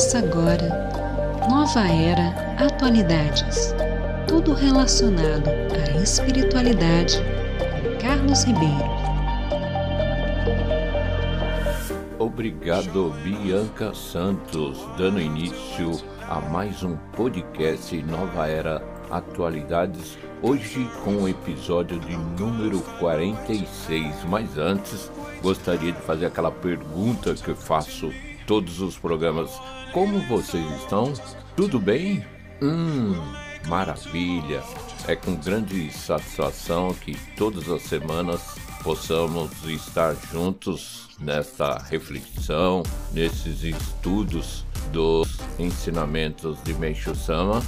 Começa agora. Nova Era Atualidades. Tudo relacionado à espiritualidade. Carlos Ribeiro. Obrigado, Bianca Santos, dando início a mais um podcast Nova Era Atualidades. Hoje com o episódio de número 46. Mas antes, gostaria de fazer aquela pergunta que eu faço todos os programas. Como vocês estão? Tudo bem? Hum, maravilha! É com grande satisfação que todas as semanas possamos estar juntos nesta reflexão, nesses estudos dos ensinamentos de Meishu Sama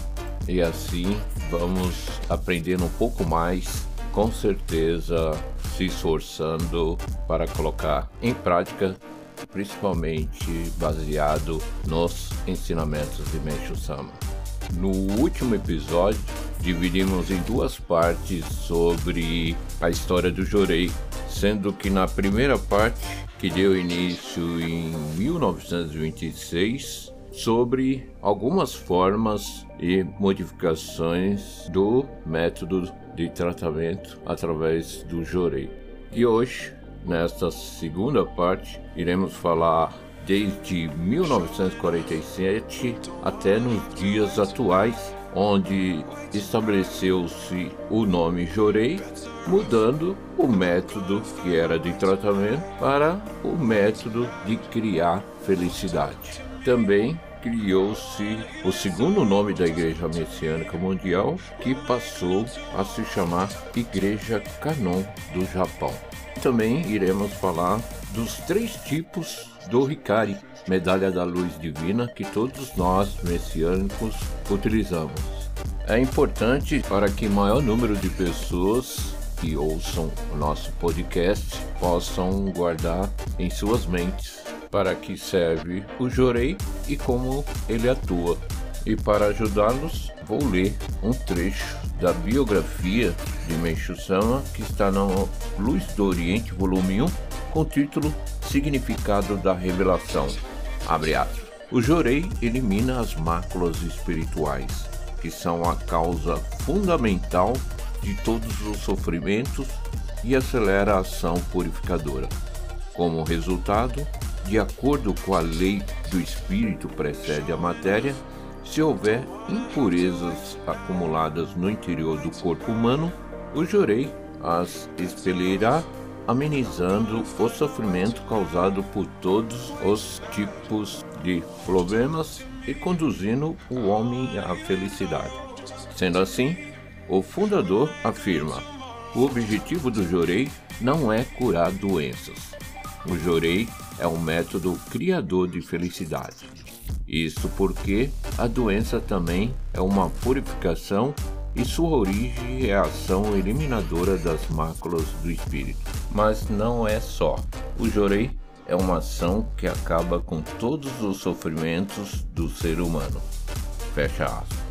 e assim vamos aprendendo um pouco mais, com certeza se esforçando para colocar em prática, principalmente baseado nos ensinamentos de Meishu Sama. No último episódio, dividimos em duas partes sobre a história do Jorei, sendo que na primeira parte, que deu início em 1926, sobre algumas formas e modificações do método de tratamento através do Jorei. E hoje, nesta segunda parte, iremos falar desde 1947 até nos dias atuais, onde estabeleceu-se o nome Jorei, mudando o método que era de tratamento para o método de criar felicidade. Também criou-se o segundo nome da Igreja Messiânica Mundial, que passou a se chamar Igreja Canon do Japão. Também iremos falar dos três tipos do Hikari, medalha da luz divina, que todos nós messiânicos utilizamos. É importante para que maior número de pessoas que ouçam o nosso podcast possam guardar em suas mentes para que serve o Jorei e como ele atua. E para ajudá-los, vou ler um trecho da biografia de Meishu Sama que está no Luz do Oriente, volume 1, com o título Significado da Revelação. Abre aspas. O Jorei elimina as máculas espirituais, que são a causa fundamental de todos os sofrimentos e acelera a ação purificadora. Como resultado, de acordo com a lei do espírito precede a matéria, se houver impurezas acumuladas no interior do corpo humano, o jorei as expelirá, amenizando o sofrimento causado por todos os tipos de problemas e conduzindo o homem à felicidade. Sendo assim, o fundador afirma: o objetivo do jorei não é curar doenças. O jorei é um método criador de felicidade. Isso porque a doença também é uma purificação e sua origem é a ação eliminadora das máculas do espírito. Mas não é só. O Jorei é uma ação que acaba com todos os sofrimentos do ser humano. Fecha aspas.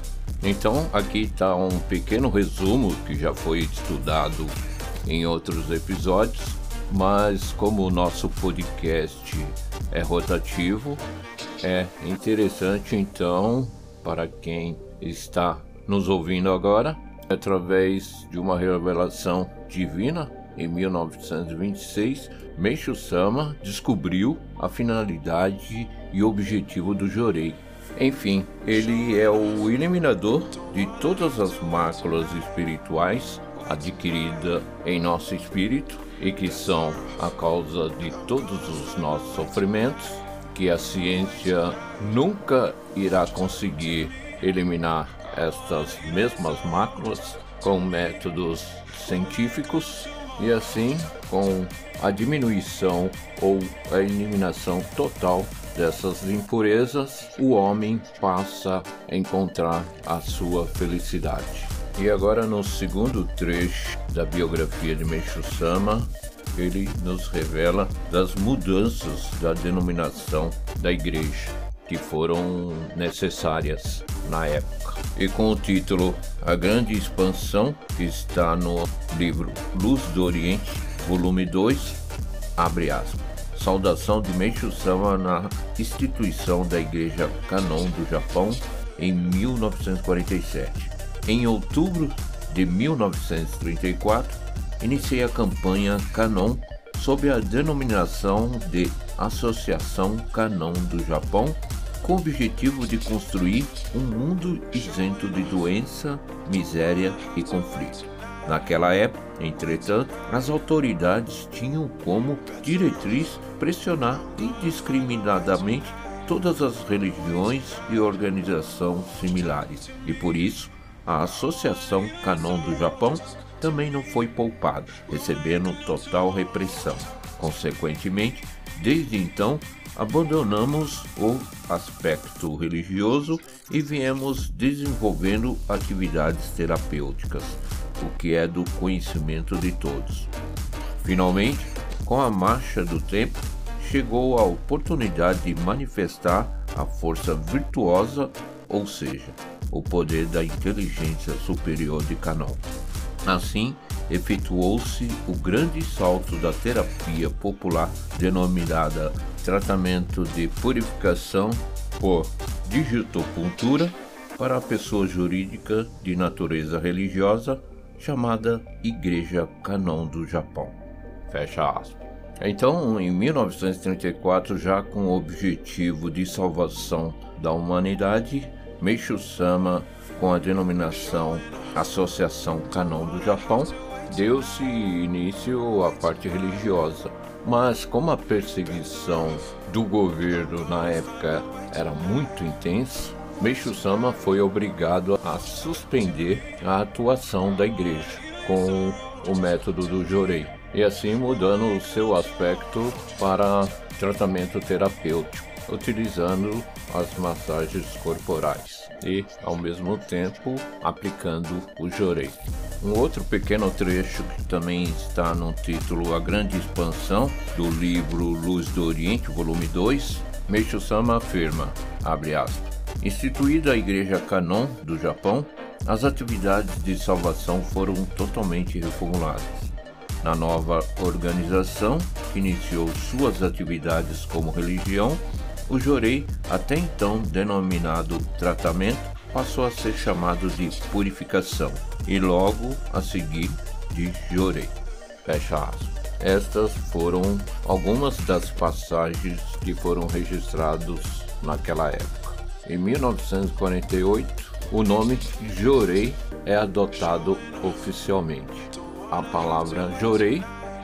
Então, aqui está um pequeno resumo que já foi estudado em outros episódios mas como o nosso podcast é rotativo, é interessante então para quem está nos ouvindo agora, através de uma revelação divina em 1926, Meishu Sama descobriu a finalidade e objetivo do Jorei. Enfim, ele é o eliminador de todas as máculas espirituais adquiridas em nosso espírito e que são a causa de todos os nossos sofrimentos, que a ciência nunca irá conseguir eliminar estas mesmas máculas com métodos científicos e assim com a diminuição ou a eliminação total dessas impurezas, o homem passa a encontrar a sua felicidade. E agora no segundo trecho da biografia de Meishu Sama, ele nos revela das mudanças da denominação da igreja que foram necessárias na época. E com o título A Grande Expansão, que está no livro Luz do Oriente, volume 2, abre aspas. saudação de Meishu Sama na instituição da Igreja Kanon do Japão em 1947. Em outubro de 1934, iniciei a campanha Kanon sob a denominação de Associação Kanon do Japão, com o objetivo de construir um mundo isento de doença, miséria e conflito. Naquela época, entretanto, as autoridades tinham como diretriz pressionar indiscriminadamente todas as religiões e organizações similares, e por isso a Associação Canon do Japão também não foi poupada, recebendo total repressão. Consequentemente, desde então, abandonamos o aspecto religioso e viemos desenvolvendo atividades terapêuticas, o que é do conhecimento de todos. Finalmente, com a marcha do tempo, chegou a oportunidade de manifestar a força virtuosa, ou seja, o poder da inteligência superior de Canon. Assim, efetuou-se o grande salto da terapia popular denominada tratamento de purificação por digitopuntura para a pessoa jurídica de natureza religiosa chamada Igreja Canon do Japão. Fecha aspas. Então, em 1934, já com o objetivo de salvação da humanidade, Meishu Sama, com a denominação Associação Canon do Japão, deu-se início à parte religiosa. Mas como a perseguição do governo na época era muito intensa, Meishu Sama foi obrigado a suspender a atuação da igreja com o método do Jorei e assim mudando o seu aspecto para tratamento terapêutico, utilizando as massagens corporais e, ao mesmo tempo, aplicando o jorei. Um outro pequeno trecho que também está no título A Grande Expansão do livro Luz do Oriente, volume 2, Meishu Sama afirma, abre aspas, Instituída a Igreja Kanon do Japão, as atividades de salvação foram totalmente reformuladas na nova organização, que iniciou suas atividades como religião, o jorei, até então denominado tratamento, passou a ser chamado de purificação e logo a seguir de jorei. Fecha aspas. Estas foram algumas das passagens que foram registrados naquela época. Em 1948, o nome Jorei é adotado oficialmente a palavra jorei,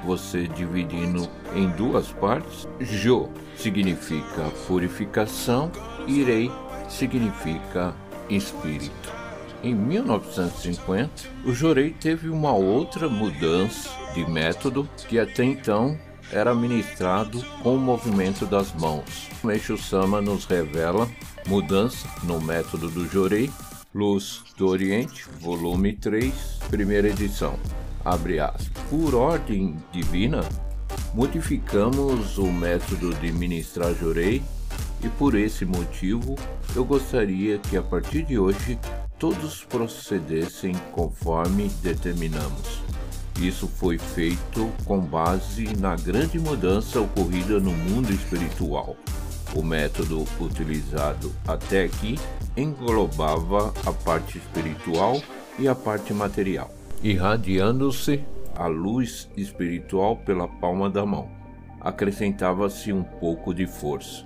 você dividindo em duas partes. Jo significa purificação, irei significa espírito. Em 1950, o jorei teve uma outra mudança de método que até então era ministrado com o movimento das mãos. Meishu Sama nos revela mudança no método do jorei, Luz do Oriente, volume 3, primeira edição abre aspas, por ordem divina, modificamos o método de ministrar jorei e por esse motivo eu gostaria que a partir de hoje todos procedessem conforme determinamos. Isso foi feito com base na grande mudança ocorrida no mundo espiritual. O método utilizado até aqui englobava a parte espiritual e a parte material irradiando-se a luz espiritual pela palma da mão. Acrescentava-se um pouco de força.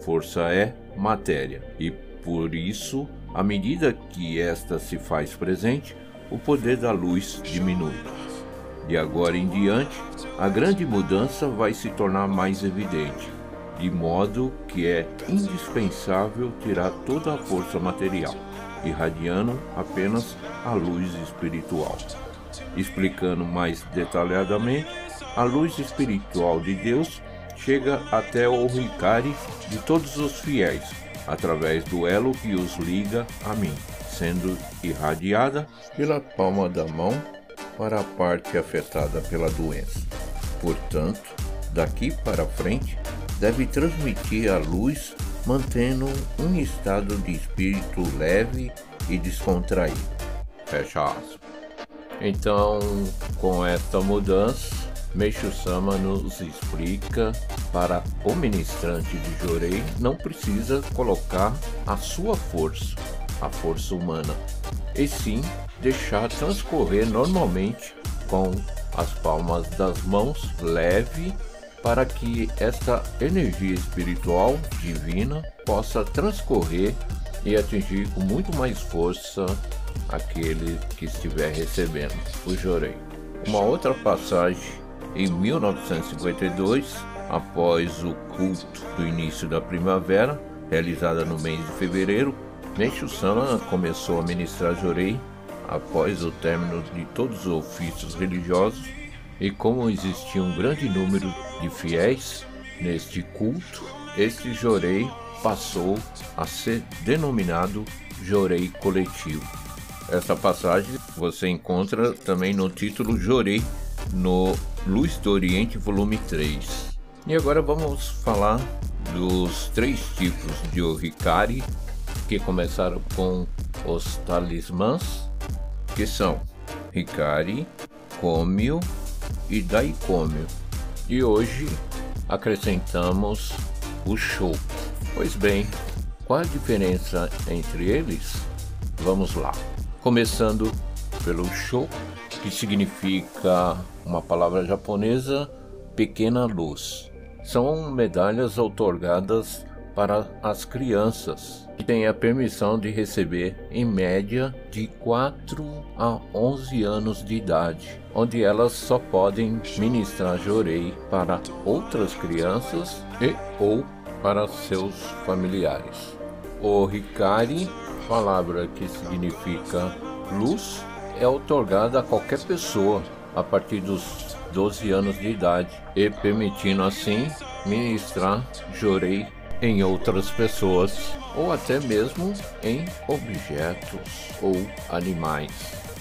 Força é matéria, e por isso, à medida que esta se faz presente, o poder da luz diminui. De agora em diante, a grande mudança vai se tornar mais evidente, de modo que é indispensável tirar toda a força material irradiando apenas a luz espiritual. Explicando mais detalhadamente, a luz espiritual de Deus chega até o Ricari de todos os fiéis, através do elo que os liga a mim, sendo irradiada pela palma da mão para a parte afetada pela doença. Portanto, daqui para frente, deve transmitir a luz mantendo um estado de espírito leve e descontraído. Fecha aspas. Então, com esta mudança, Meixo Sama nos explica para o ministrante de Jorei não precisa colocar a sua força, a força humana, e sim deixar transcorrer normalmente com as palmas das mãos leve para que esta energia espiritual divina possa transcorrer e atingir com muito mais força aquele que estiver recebendo o Jorei. Uma outra passagem em 1952, após o culto do início da primavera, realizada no mês de fevereiro, Meixo Sama começou a ministrar Jorei após o término de todos os ofícios religiosos e como existia um grande número de fiéis neste culto, este Jorei passou a ser denominado Jorei coletivo. Essa passagem você encontra também no título Jorei no Luz do Oriente, volume 3. E agora vamos falar dos três tipos de Oricari que começaram com os talismãs, que são Ricari, Cômio e Daicômio. E hoje acrescentamos o Show. Pois bem, qual a diferença entre eles? Vamos lá. Começando pelo Show, que significa uma palavra japonesa, pequena luz. São medalhas outorgadas para as crianças que têm a permissão de receber em média de 4 a 11 anos de idade, onde elas só podem ministrar jorei para outras crianças e ou para seus familiares. O Hikari, palavra que significa luz, é outorgada a qualquer pessoa a partir dos 12 anos de idade e permitindo assim ministrar jorei em outras pessoas ou até mesmo em objetos ou animais.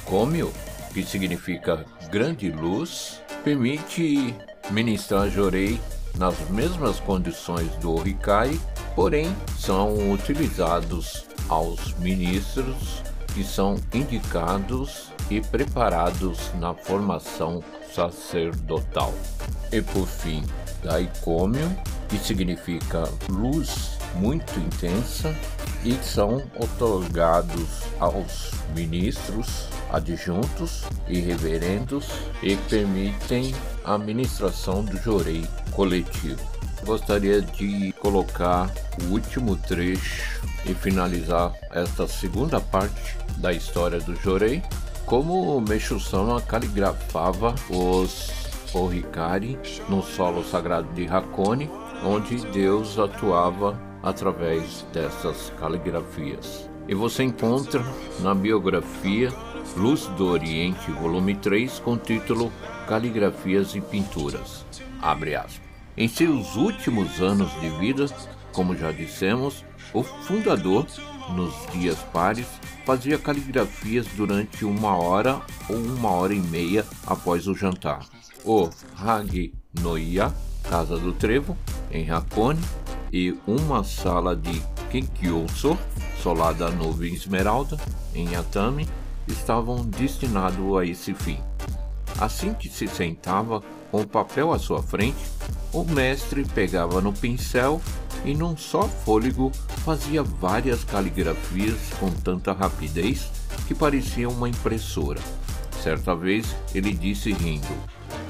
Cômio, que significa grande luz, permite ministrar jorei nas mesmas condições do Orikai, porém são utilizados aos ministros que são indicados e preparados na formação sacerdotal. E por fim, daicômio, que significa luz muito intensa, e são otorgados aos ministros adjuntos e reverendos e permitem a administração do jorei coletivo. Gostaria de colocar o último trecho e finalizar esta segunda parte da história do Jorei, como o Meixo-sama caligrafava os Orikari no solo sagrado de Hakone, onde Deus atuava através dessas caligrafias. E você encontra na biografia Luz do Oriente, volume 3, com o título Caligrafias e Pinturas. Abre aspas. Em seus últimos anos de vida, como já dissemos, o fundador, nos dias pares, fazia caligrafias durante uma hora ou uma hora e meia após o jantar. O Hagi Noia, Casa do Trevo, em Hakone, e uma sala de Kenkyouso, solada nuvem esmeralda, em Atami, estavam destinados a esse fim. Assim que se sentava com o papel à sua frente, o mestre pegava no pincel e num só fôlego fazia várias caligrafias com tanta rapidez que parecia uma impressora. Certa vez ele disse rindo: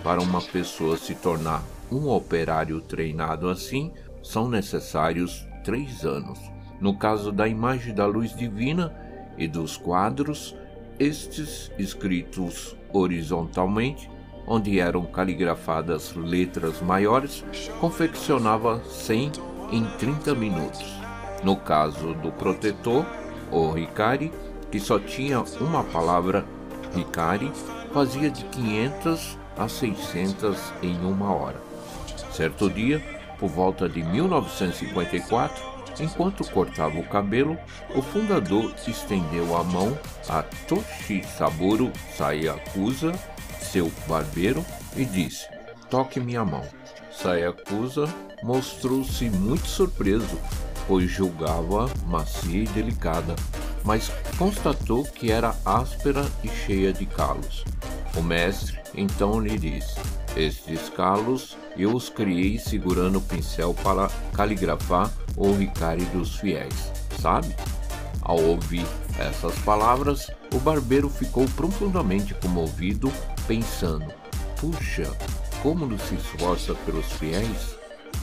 Para uma pessoa se tornar um operário treinado assim, são necessários três anos. No caso da imagem da luz divina e dos quadros, estes escritos horizontalmente, onde eram caligrafadas letras maiores, confeccionava 100 em 30 minutos. No caso do protetor, o Ricari, que só tinha uma palavra Ricari, fazia de 500 a 600 em uma hora. Certo dia, por volta de 1954, enquanto cortava o cabelo, o fundador estendeu a mão a Toshi Saburo Sayakusa, seu barbeiro, e disse: Toque minha mão. Sayakusa mostrou-se muito surpreso, pois julgava macia e delicada, mas constatou que era áspera e cheia de calos. O mestre então lhe disse: Estes calos eu os criei segurando o pincel para caligrafar o ricari dos fiéis, sabe? Ao ouvir essas palavras, o barbeiro ficou profundamente comovido, pensando: puxa, como não se esforça pelos fiéis?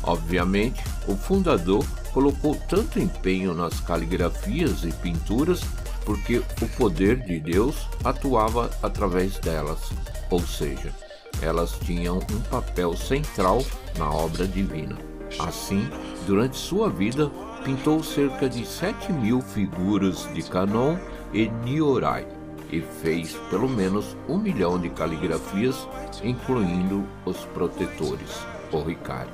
Obviamente, o fundador colocou tanto empenho nas caligrafias e pinturas porque o poder de Deus atuava através delas, ou seja, elas tinham um papel central na obra divina. Assim, durante sua vida, pintou cerca de 7 mil figuras de Canon e Niorai e fez pelo menos um milhão de caligrafias, incluindo os protetores, o Ricari.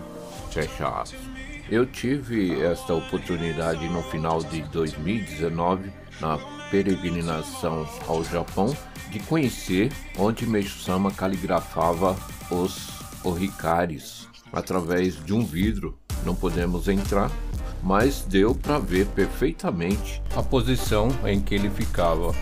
Fecha aspas. Eu tive esta oportunidade no final de 2019, na peregrinação ao Japão, de conhecer onde Meishu Sama caligrafava os orikaris através de um vidro. Não podemos entrar, mas deu para ver perfeitamente a posição em que ele ficava.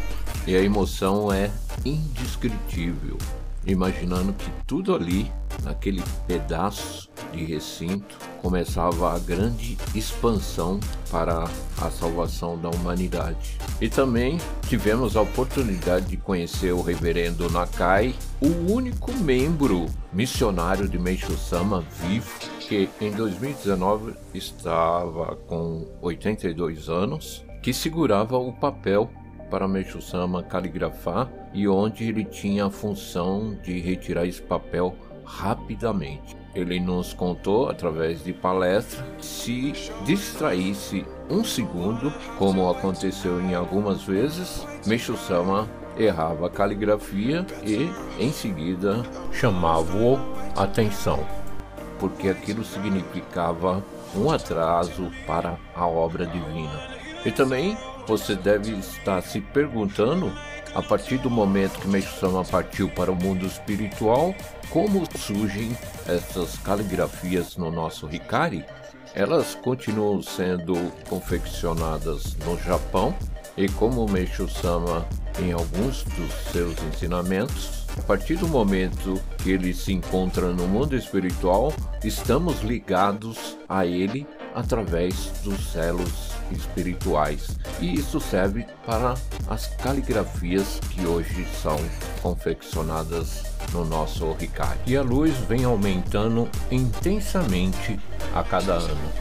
E a emoção é indescritível, imaginando que tudo ali, naquele pedaço de recinto, começava a grande expansão para a salvação da humanidade. E também tivemos a oportunidade de conhecer o reverendo Nakai, o único membro missionário de Meishu Sama vivo, que em 2019 estava com 82 anos, que segurava o papel para Meishu Sama caligrafar e onde ele tinha a função de retirar esse papel rapidamente. Ele nos contou através de palestra se distraísse um segundo, como aconteceu em algumas vezes, Meishu Sama errava a caligrafia e em seguida chamava-o atenção, porque aquilo significava um atraso para a obra divina. E também você deve estar se perguntando a partir do momento que Meixo-sama partiu para o mundo espiritual, como surgem essas caligrafias no nosso Hikari? Elas continuam sendo confeccionadas no Japão e como Meixo-sama em alguns dos seus ensinamentos, a partir do momento que ele se encontra no mundo espiritual, estamos ligados a ele através dos elos espirituais. E isso serve para as caligrafias que hoje são confeccionadas no nosso Ricard. E a luz vem aumentando intensamente a cada ano.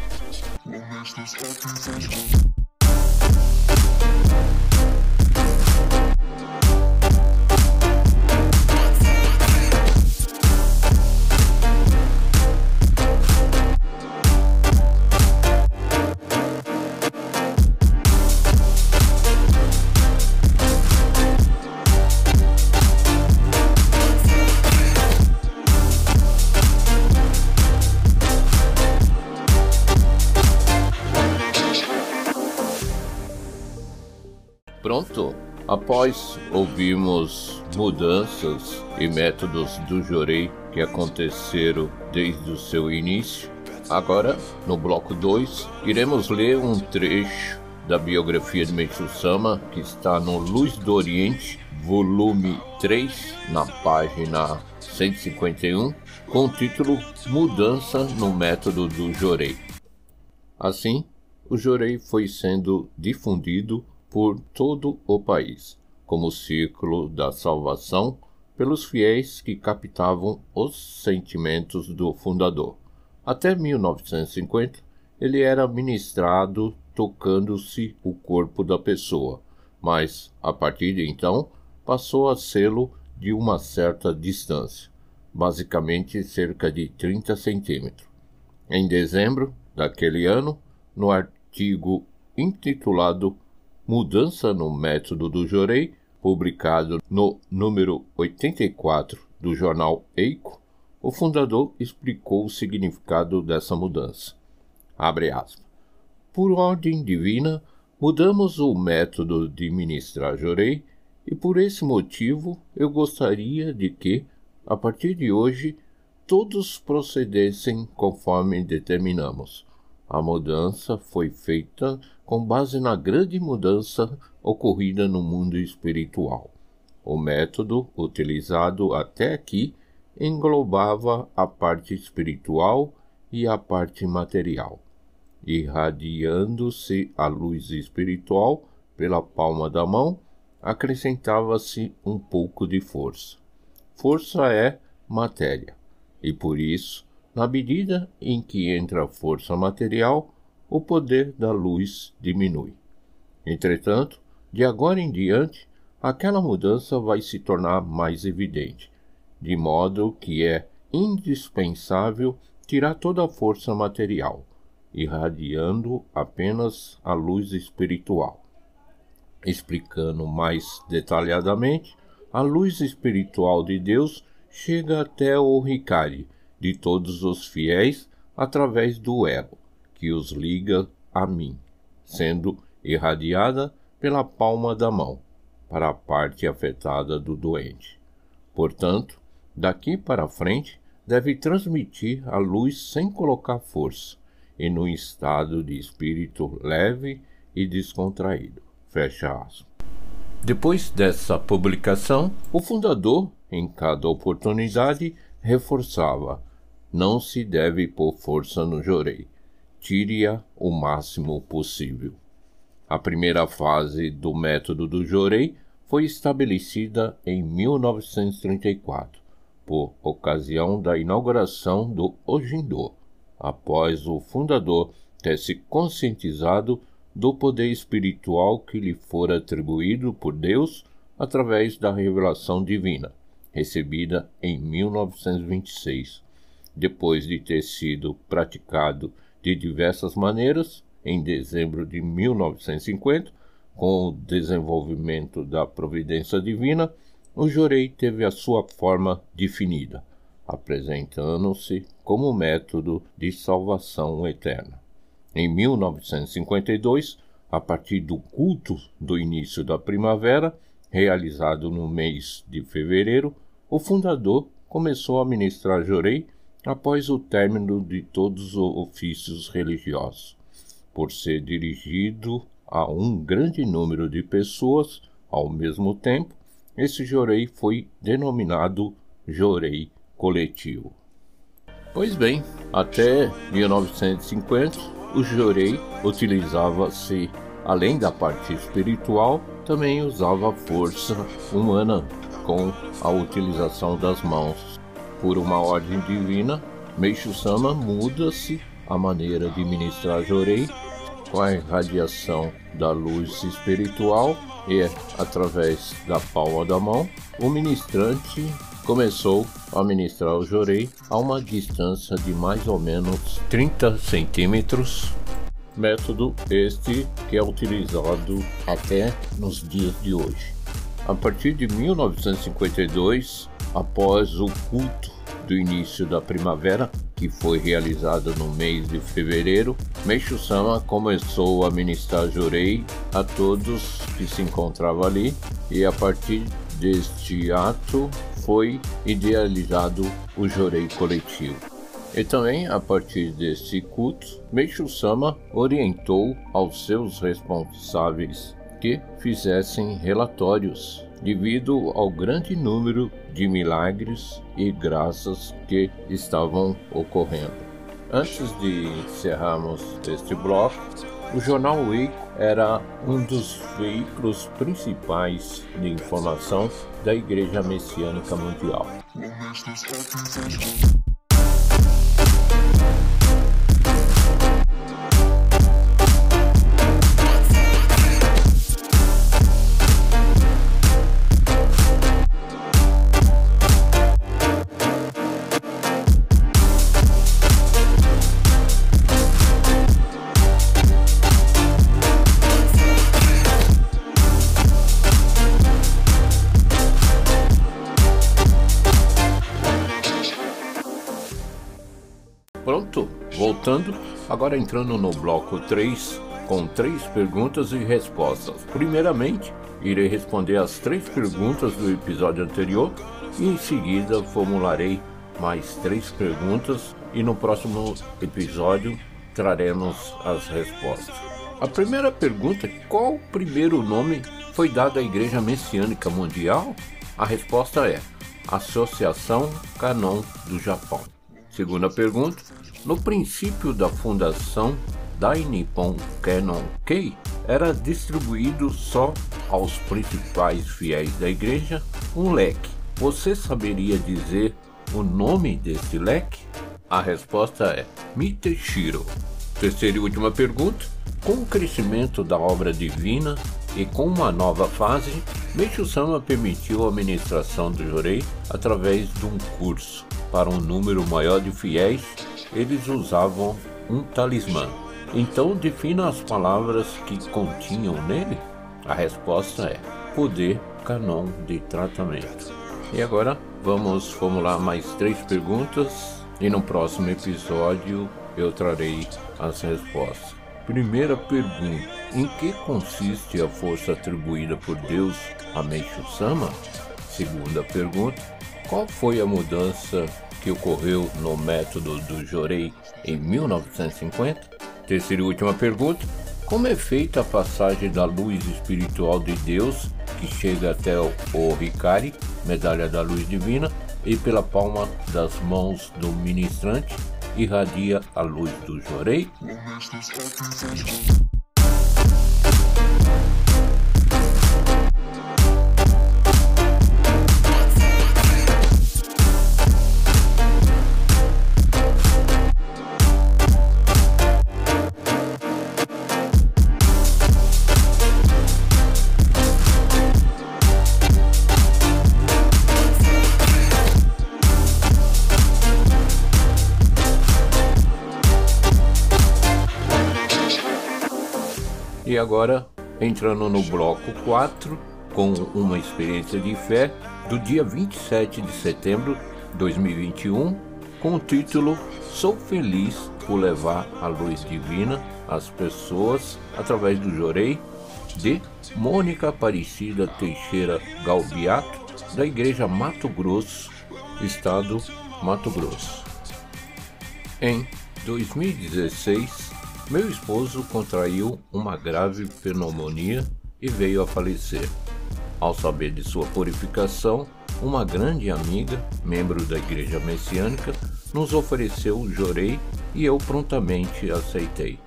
Após ouvirmos mudanças e métodos do Jorei que aconteceram desde o seu início, agora no bloco 2 iremos ler um trecho da biografia de Meishu Sama que está no Luz do Oriente, volume 3, na página 151, com o título Mudança no método do Jorei. Assim, o Jorei foi sendo difundido por todo o país, como ciclo da salvação pelos fiéis que captavam os sentimentos do fundador. Até 1950, ele era ministrado tocando-se o corpo da pessoa, mas a partir de então passou a sê-lo de uma certa distância, basicamente cerca de 30 centímetros. Em dezembro daquele ano, no artigo intitulado Mudança no Método do Jorei, publicado no número 84 do jornal Eico, o fundador explicou o significado dessa mudança. Abre aspas. Por ordem divina, mudamos o método de ministrar Jorei e por esse motivo eu gostaria de que, a partir de hoje, todos procedessem conforme determinamos. A mudança foi feita com base na grande mudança ocorrida no mundo espiritual. O método utilizado até aqui englobava a parte espiritual e a parte material. Irradiando-se a luz espiritual pela palma da mão, acrescentava-se um pouco de força. Força é matéria, e por isso, na medida em que entra a força material, o poder da luz diminui. Entretanto, de agora em diante, aquela mudança vai se tornar mais evidente, de modo que é indispensável tirar toda a força material, irradiando apenas a luz espiritual. Explicando mais detalhadamente, a luz espiritual de Deus chega até o Ricari de todos os fiéis através do elo que os liga a mim, sendo irradiada pela palma da mão para a parte afetada do doente. Portanto, daqui para frente, deve transmitir a luz sem colocar força e no estado de espírito leve e descontraído. Fecha aspas. Depois dessa publicação, o fundador, em cada oportunidade, reforçava: não se deve pôr força no jorei, tire-a o máximo possível. A primeira fase do método do jorei foi estabelecida em 1934 por ocasião da inauguração do Ojindo, após o fundador ter se conscientizado do poder espiritual que lhe fora atribuído por Deus através da revelação divina, recebida em 1926, depois de ter sido praticado de diversas maneiras em dezembro de 1950, com o desenvolvimento da providência divina o jorei teve a sua forma definida, apresentando-se como método de salvação eterna. Em 1952, a partir do culto do início da primavera, realizado no mês de fevereiro, o fundador começou a ministrar jorei após o término de todos os ofícios religiosos, por ser dirigido a um grande número de pessoas ao mesmo tempo esse jorei foi denominado jorei coletivo. Pois bem, até 1950, o jorei utilizava-se, além da parte espiritual, também usava força humana com a utilização das mãos. Por uma ordem divina, Meixo Sama muda-se a maneira de ministrar jorei com a irradiação da luz espiritual e, através da palma da mão, o ministrante começou a ministrar o jorei a uma distância de mais ou menos 30 centímetros, método este que é utilizado até nos dias de hoje. A partir de 1952, após o culto do início da primavera, que foi realizada no mês de fevereiro, Meixo Sama começou a ministrar jurei a todos que se encontravam ali e a partir deste ato foi idealizado o jurei coletivo. E também, a partir desse culto, Meixo Sama orientou aos seus responsáveis que fizessem relatórios devido ao grande número de milagres e graças que estavam ocorrendo. Antes de encerrarmos este bloco, o jornal Wake era um dos veículos principais de informação da Igreja Messiânica Mundial. Voltando, agora entrando no bloco 3, com três perguntas e respostas. Primeiramente, irei responder as três perguntas do episódio anterior e em seguida formularei mais três perguntas e no próximo episódio traremos as respostas. A primeira pergunta: qual primeiro nome foi dado à Igreja Messiânica Mundial? A resposta é Associação Canon do Japão. Segunda pergunta: no princípio da fundação da Nippon Canon Kei, era distribuído só aos principais fiéis da igreja um leque. Você saberia dizer o nome desse leque? A resposta é Miteshiro. Terceira e última pergunta: com o crescimento da obra divina e com uma nova fase, Meishu Sama permitiu a administração do Jorei através de um curso. Para um número maior de fiéis, eles usavam um talismã. Então defina as palavras que continham nele? A resposta é poder canon de tratamento. E agora vamos formular mais três perguntas e no próximo episódio eu trarei as respostas. Primeira pergunta: Em que consiste a força atribuída por Deus a Meishu Sama? Segunda pergunta: Qual foi a mudança que ocorreu no método do Jorei em 1950? Terceira e última pergunta: Como é feita a passagem da luz espiritual de Deus que chega até o Hikari, medalha da luz divina, e pela palma das mãos do ministrante irradia a luz do Jorei. Agora, entrando no bloco 4, com uma experiência de fé do dia 27 de setembro de 2021, com o título Sou Feliz por Levar a Luz Divina às Pessoas através do Jorei, de Mônica Aparecida Teixeira Galbiato, da Igreja Mato Grosso, Estado Mato Grosso. Em 2016, meu esposo contraiu uma grave pneumonia e veio a falecer. Ao saber de sua purificação, uma grande amiga, membro da Igreja Messiânica, nos ofereceu o jorei e eu prontamente aceitei.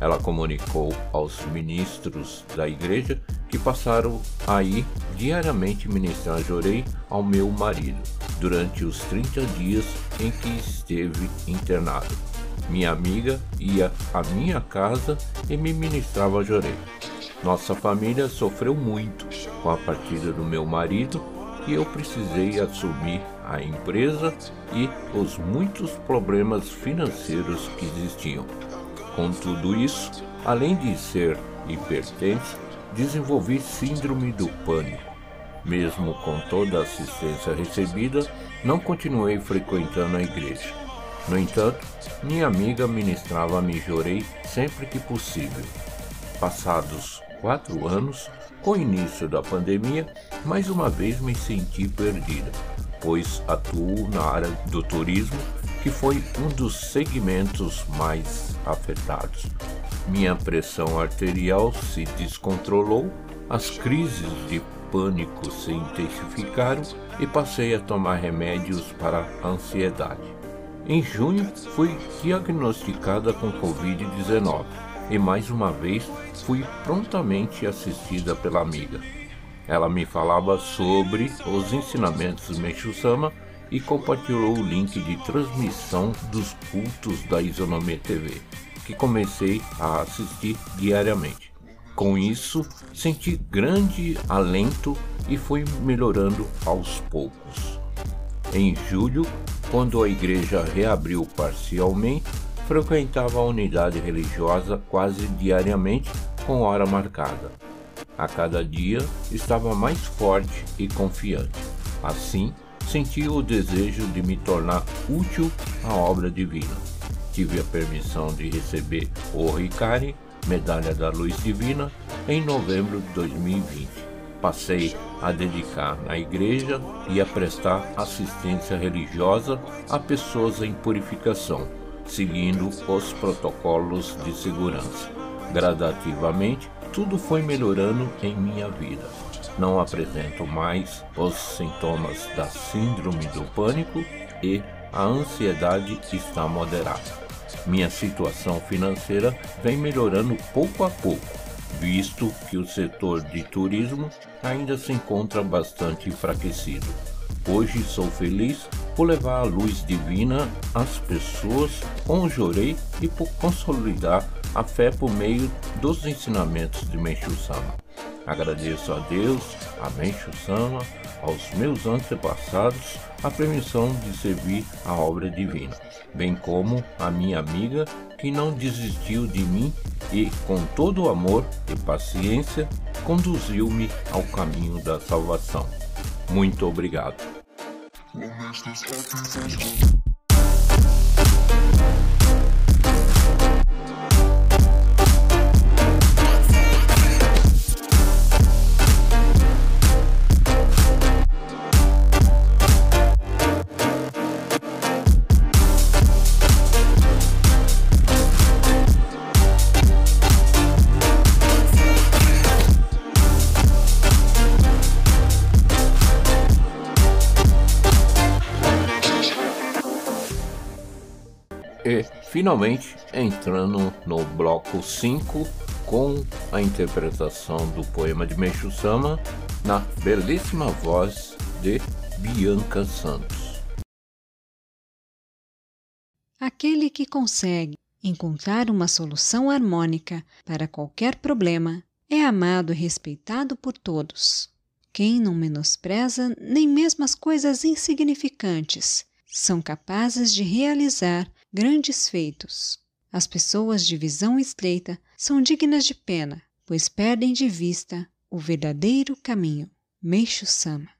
Ela comunicou aos ministros da igreja que passaram a ir diariamente ministrar jorei ao meu marido durante os 30 dias em que esteve internado. Minha amiga ia à minha casa e me ministrava jorei. Nossa família sofreu muito com a partida do meu marido e eu precisei assumir a empresa e os muitos problemas financeiros que existiam. Com tudo isso, além de ser hipertenso, desenvolvi síndrome do pânico. Mesmo com toda a assistência recebida, não continuei frequentando a igreja. No entanto, minha amiga ministrava me jorei sempre que possível. Passados quatro anos, com o início da pandemia, mais uma vez me senti perdida, pois atuo na área do turismo, que foi um dos segmentos mais afetados. Minha pressão arterial se descontrolou, as crises de pânico se intensificaram e passei a tomar remédios para a ansiedade. Em junho, fui diagnosticada com Covid-19 e mais uma vez fui prontamente assistida pela amiga. Ela me falava sobre os ensinamentos Meixo Sama e compartilhou o link de transmissão dos cultos da Isonomia TV, que comecei a assistir diariamente. Com isso, senti grande alento e fui melhorando aos poucos. Em julho, quando a igreja reabriu parcialmente, frequentava a unidade religiosa quase diariamente com hora marcada. A cada dia estava mais forte e confiante. Assim, sentia o desejo de me tornar útil à obra divina. Tive a permissão de receber o Ricari, Medalha da Luz Divina, em novembro de 2020 passei a dedicar na igreja e a prestar assistência religiosa a pessoas em purificação, seguindo os protocolos de segurança. Gradativamente, tudo foi melhorando em minha vida. não apresento mais os sintomas da síndrome do pânico e a ansiedade está moderada. Minha situação financeira vem melhorando pouco a pouco, visto que o setor de turismo ainda se encontra bastante enfraquecido. Hoje sou feliz por levar a luz divina às pessoas com o jorei e por consolidar a fé por meio dos ensinamentos de Menchu Sama. Agradeço a Deus, a Menchu Sama, aos meus antepassados a permissão de servir a obra divina, bem como a minha amiga que não desistiu de mim e, com todo amor e paciência, conduziu-me ao caminho da salvação. Muito obrigado. E finalmente entrando no bloco 5 com a interpretação do poema de Meixo Sama na belíssima voz de Bianca Santos. Aquele que consegue encontrar uma solução harmônica para qualquer problema é amado e respeitado por todos. Quem não menospreza nem mesmo as coisas insignificantes são capazes de realizar grandes feitos. As pessoas de visão estreita são dignas de pena, pois perdem de vista o verdadeiro caminho. Meixo Sama.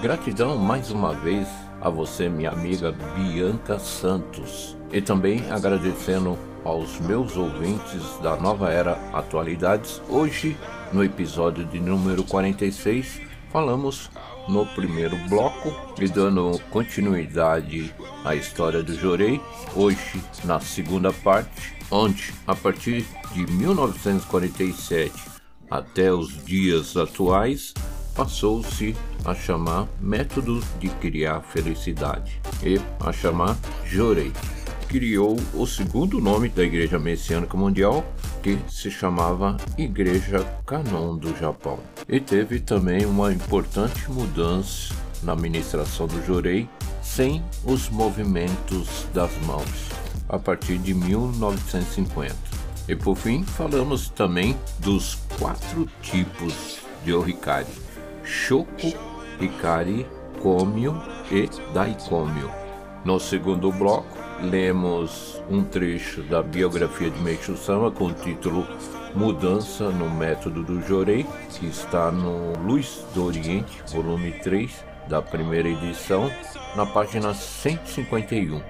Gratidão mais uma vez a você, minha amiga Bianca Santos, e também agradecendo aos meus ouvintes da Nova Era Atualidades. Hoje, no episódio de número 46, falamos no primeiro bloco e dando continuidade à história do Jorei, hoje na segunda parte, onde a partir de 1947 até os dias atuais passou-se a chamar método de criar felicidade e a chamar Jorei. Criou o segundo nome da Igreja Messiânica Mundial, que se chamava Igreja Canon do Japão. E teve também uma importante mudança na administração do Jorei sem os movimentos das mãos, a partir de 1950. E por fim, falamos também dos quatro tipos de Orikari: Shoko, Hikari, Komyo e Daikomyo. No segundo bloco, lemos um trecho da biografia de Meishu Sama com o título Mudança no Método do Jorei, que está no Luz do Oriente, volume 3, da primeira edição, na página 151,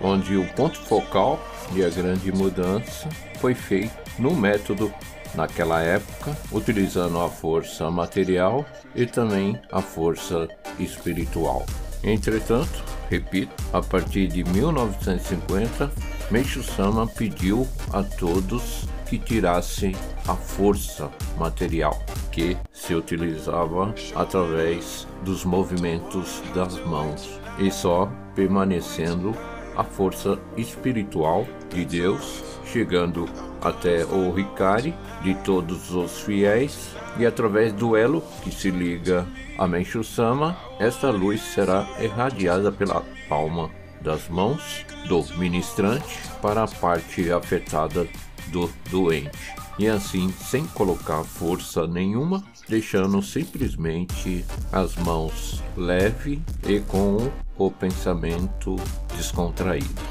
onde o ponto focal e a grande mudança foi feito no método naquela época, utilizando a força material e também a força espiritual. Entretanto, repito, a partir de 1950, Meishu Sama pediu a todos que tirassem a força material que se utilizava através dos movimentos das mãos e só permanecendo a força espiritual de Deus, chegando até o Hikari de todos os fiéis e através do elo que se liga a Menchu Sama, esta luz será irradiada pela palma das mãos do ministrante para a parte afetada do doente. E assim, sem colocar força nenhuma, deixando simplesmente as mãos leve e com o pensamento descontraído.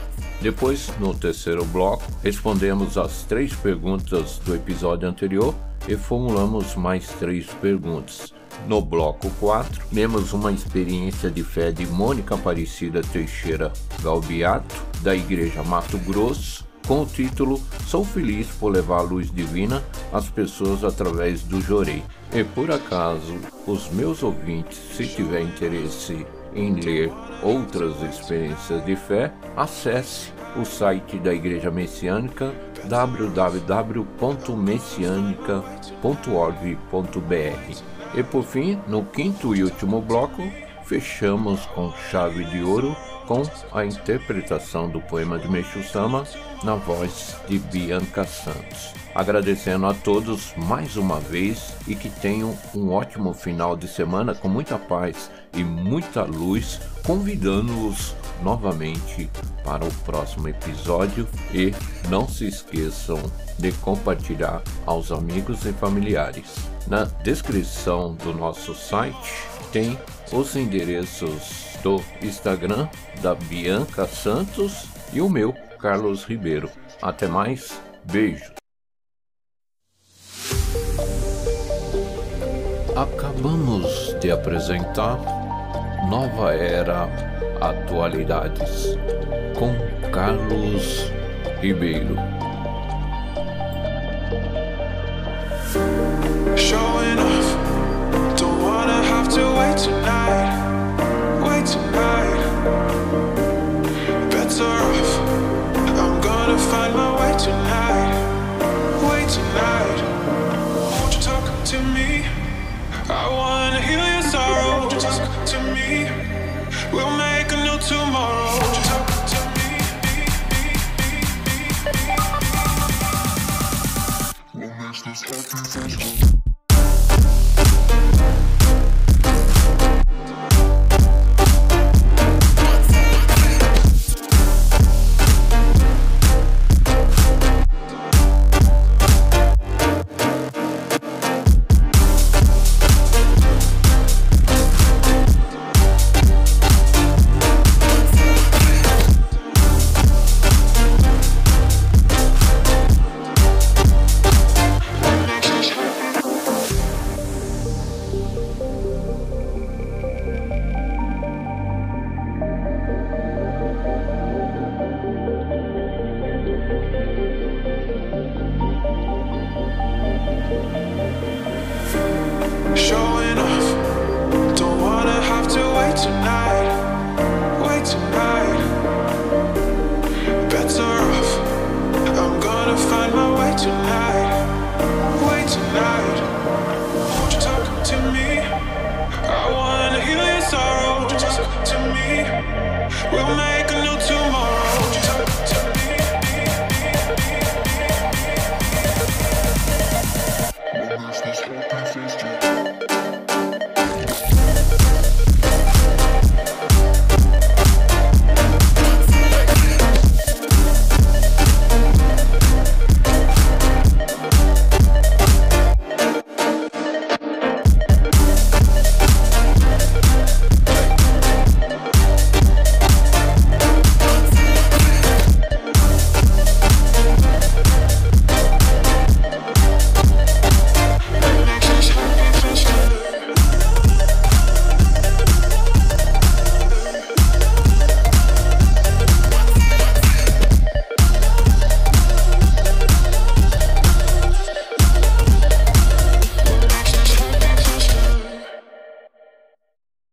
Depois, no terceiro bloco, respondemos as três perguntas do episódio anterior e formulamos mais três perguntas. No bloco 4, temos uma experiência de fé de Mônica Aparecida Teixeira Galbiato, da Igreja Mato Grosso, com o título Sou Feliz por Levar a Luz Divina às Pessoas através do Jorei. E por acaso, os meus ouvintes, se tiver interesse em ler outras experiências de fé, acesse o site da Igreja Messiânica www.messianica.org.br. E por fim, no quinto e último bloco, fechamos com chave de ouro com a interpretação do poema de Meixo Sama na voz de Bianca Santos. Agradecendo a todos mais uma vez e que tenham um ótimo final de semana com muita paz e muita luz, convidando-os novamente para o próximo episódio e não se esqueçam de compartilhar aos amigos e familiares. Na descrição do nosso site tem os endereços do Instagram da Bianca Santos e o meu, Carlos Ribeiro. Até mais, beijos. Acabamos de apresentar Nova Era Atualidades com Carlos Ribeiro. To wait tonight, wait tonight. find my way tonight, way tonight. Won't you talk to me? I wanna heal your sorrow. Won't you talk to me? We'll make a new tomorrow. Won't you talk to me? We'll make this happen.